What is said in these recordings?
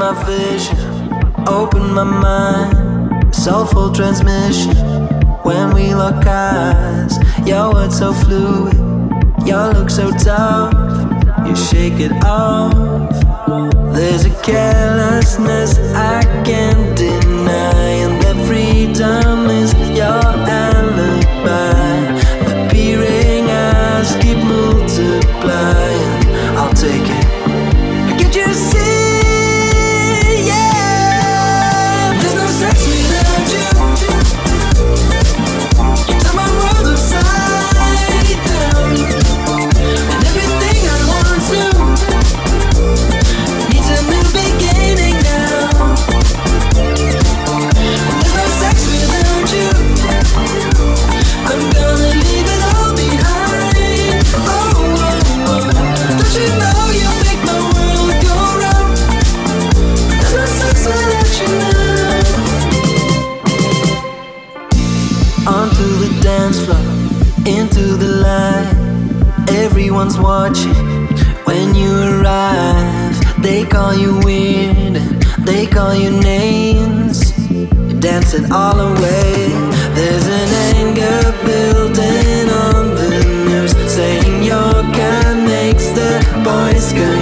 my vision, open my mind. Soulful transmission when we lock eyes. Your words so fluid, your look so tough. You shake it off. There's a carelessness I can't deny, and that freedom is your alibi. The peering eyes keep multiplying. when you arrive. They call you weird, they call you names. You're dancing all away. There's an anger building on the nerves, saying your kind makes the boys go.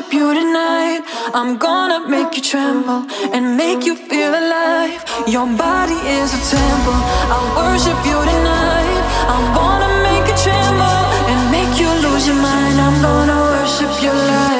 worship you tonight. I'm gonna make you tremble and make you feel alive. Your body is a temple. I worship you tonight. I wanna make you tremble and make you lose your mind. I'm gonna worship your life.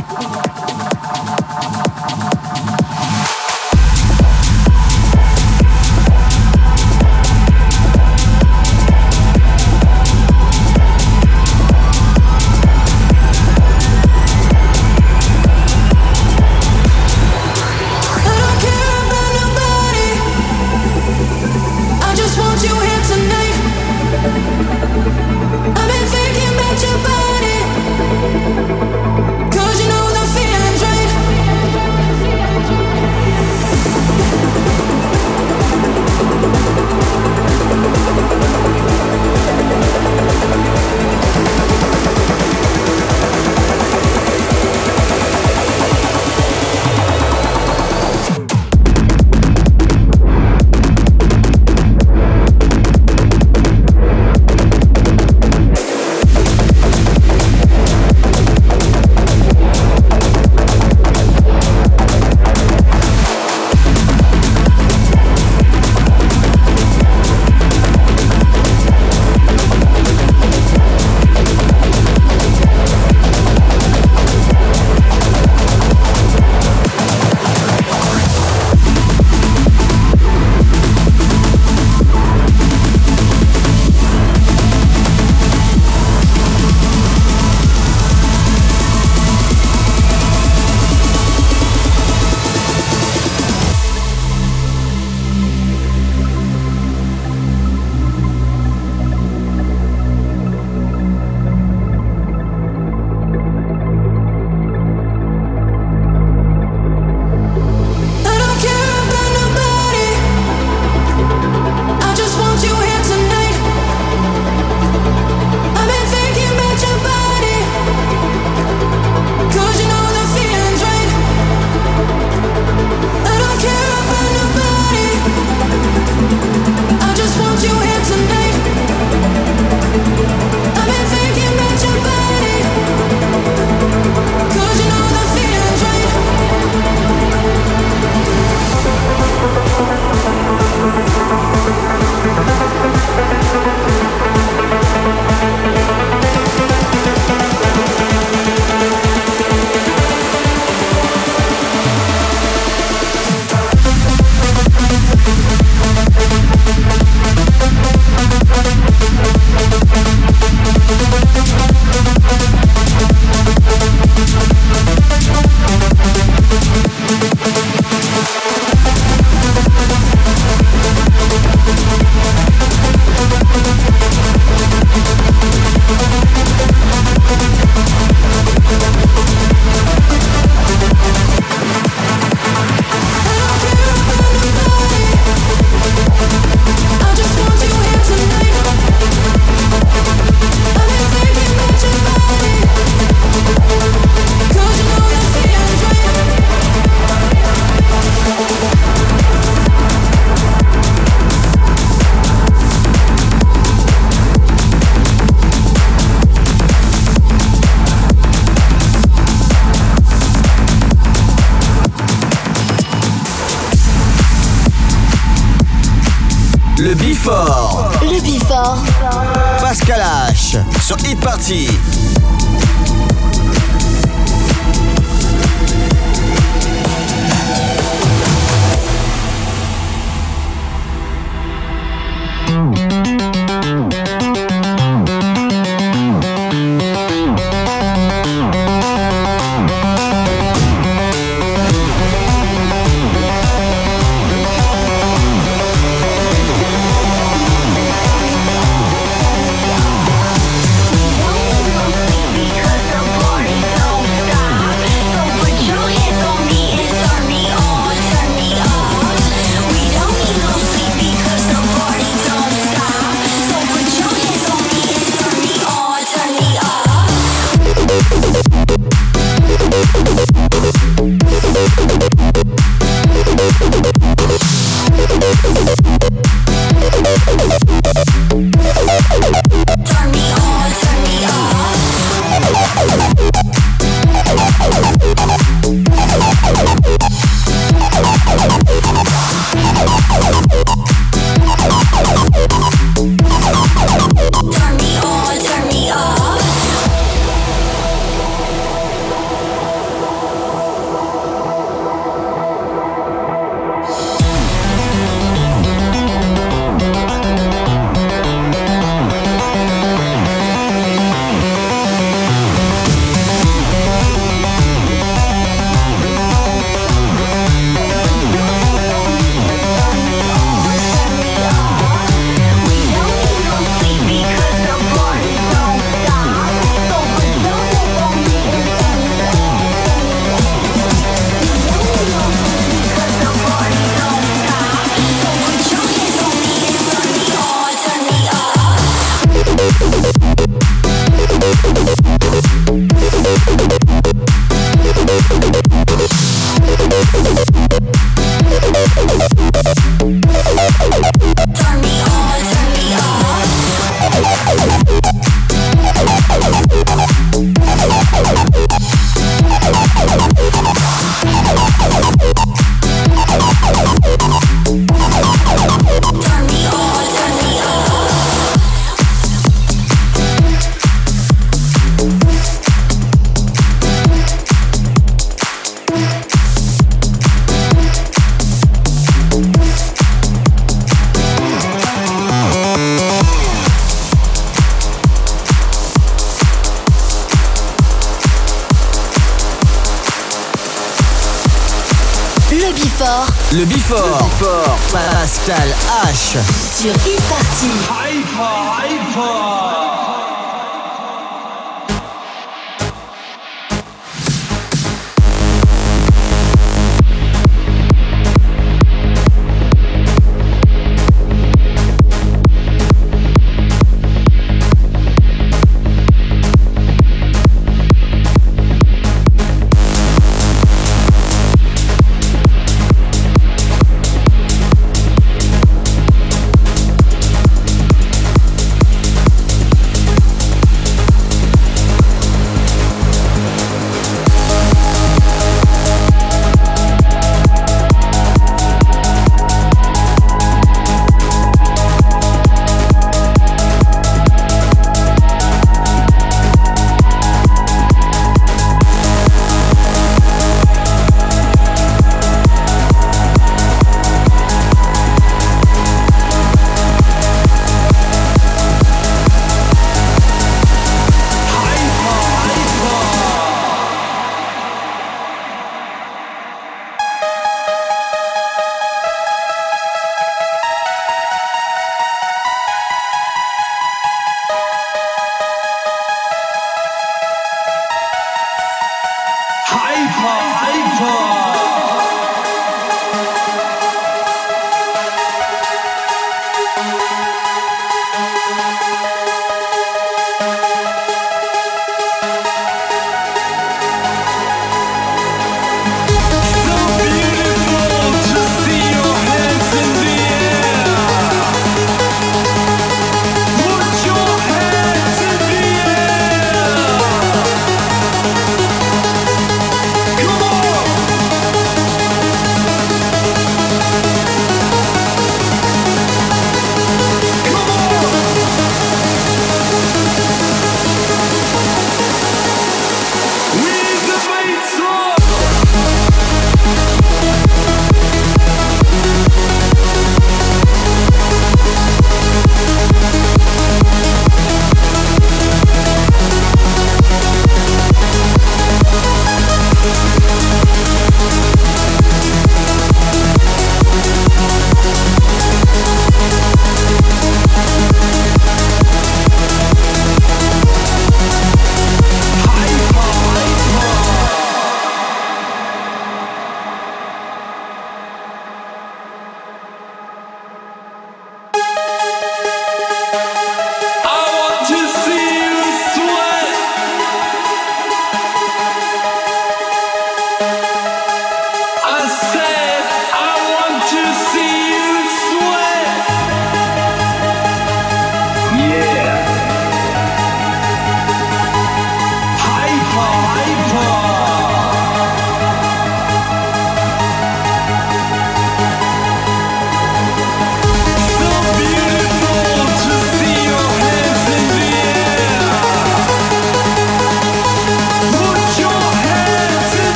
Party.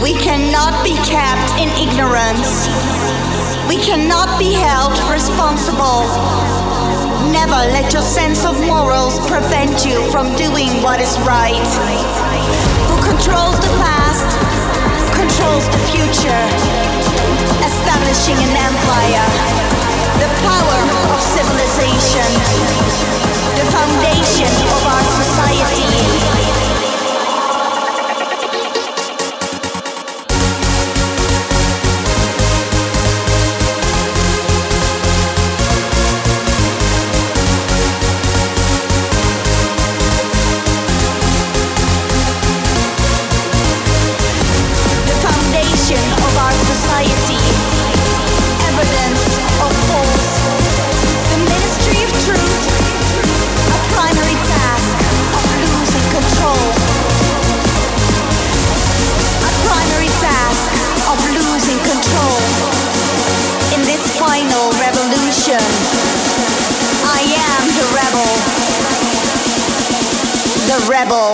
We cannot be kept in ignorance. We cannot be held responsible. Never let your sense of morals prevent you from doing what is right. Who controls the past, controls the future, establishing an empire, the power of civilization, the foundation of our society. treble.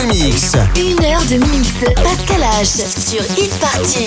Une heure de mix. Pascal H sur Hit Party.